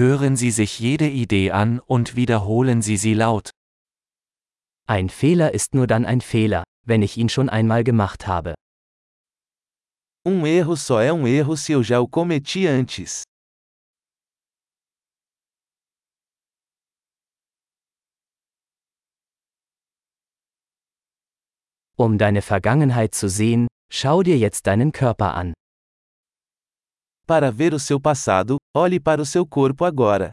Hören Sie sich jede Idee an und wiederholen Sie sie laut. Ein Fehler ist nur dann ein Fehler, wenn ich ihn schon einmal gemacht habe. Um erro só é um erro se eu já o cometi antes. Um deine Vergangenheit zu sehen, schau dir jetzt deinen Körper an. Para ver o seu passado, olhe para o seu corpo agora.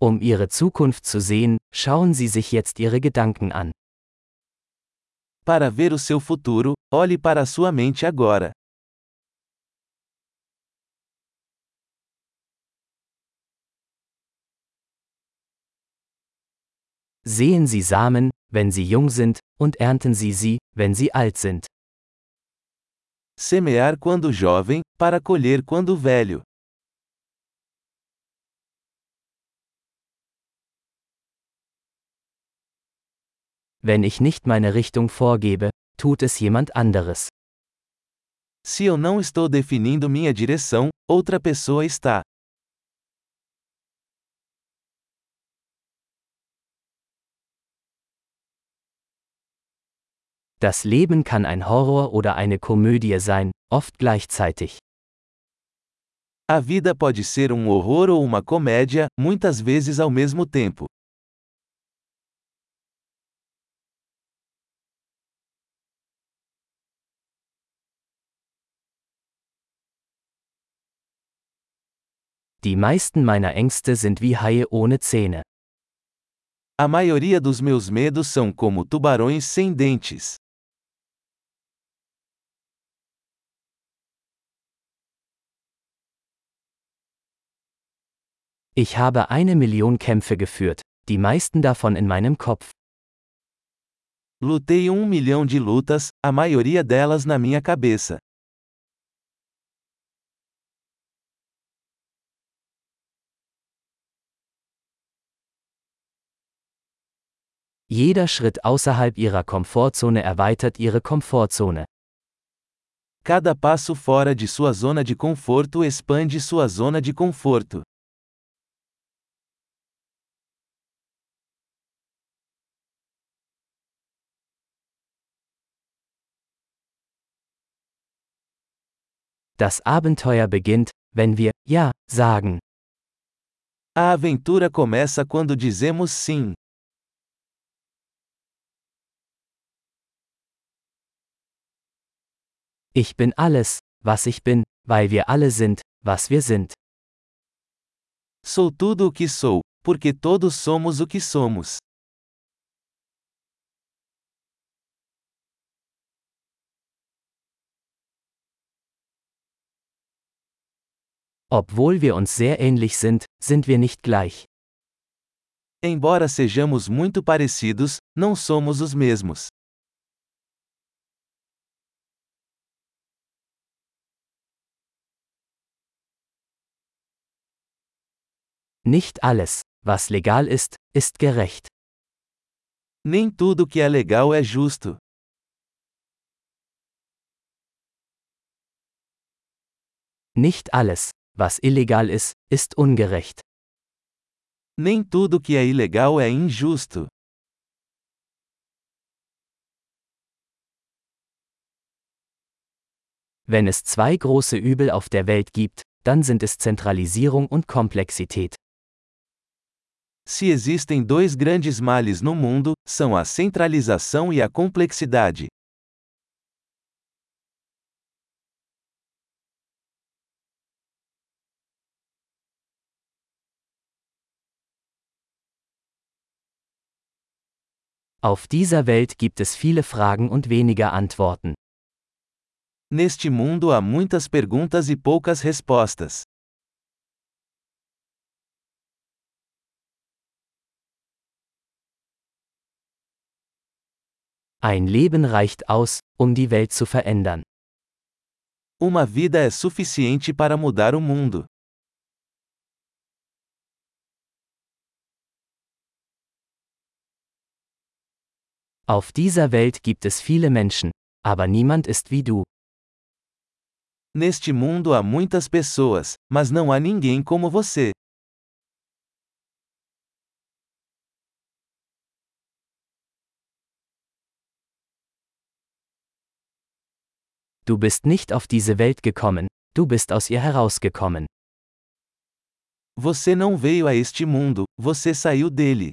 Um Ihre Zukunft zu sehen, schauen Sie sich jetzt Ihre Gedanken an. Para ver o seu futuro, olhe para a sua mente agora. Sehen Sie Samen, wenn sie jung sind, und ernten Sie sie, wenn sie alt sind. Semear quando jovem, para colher quando velho. Wenn ich nicht meine Richtung vorgebe, tut es jemand anderes. Se eu não estou definindo minha direção, outra pessoa está. Das Leben kann ein Horror oder eine Komödie sein, oft gleichzeitig. A vida pode ser um horror ou uma comédia, muitas vezes ao mesmo tempo. Die meisten meiner Ängste sind wie Haie ohne Zähne. A maioria dos meus medos são como tubarões sem dentes. Ich habe eine Million Kämpfe geführt, die meisten davon in meinem Kopf. Lutei um milhão de lutas, a maioria delas na minha cabeça. Jeder Schritt außerhalb ihrer Komfortzone erweitert ihre Komfortzone. Cada passo fora de sua zona de conforto expande sua zona de conforto. Das Abenteuer beginnt, wenn wir Ja sagen. A aventura começa quando dizemos sim. Ich bin alles, was ich bin, weil wir alle sind, was wir sind. Sou tudo o que sou, porque todos somos o que somos. Obwohl wir uns sehr ähnlich sind, sind wir nicht gleich. Embora sejamos muito parecidos, não somos os mesmos. Nicht alles, was legal ist, ist gerecht. Nem tudo que é legal é justo. Nicht alles, was illegal ist, ist ungerecht. Nem tudo que é ilegal é injusto. Wenn es zwei große Übel auf der Welt gibt, dann sind es Zentralisierung und Komplexität. Se existem dois grandes males no mundo, são a centralização e a complexidade. Auf dieser Welt gibt es viele Fragen und weniger Antworten. Neste mundo há muitas perguntas e poucas respostas. Ein Leben reicht aus, um die Welt zu verändern. Uma vida é suficiente para mudar o mundo. Auf dieser Welt gibt es viele Menschen, aber niemand ist wie du. Neste mundo há muitas pessoas, mas não há ninguém como você. Du bist nicht auf diese Welt gekommen, du bist aus ihr herausgekommen. Você não veio a este mundo, você saiu dele.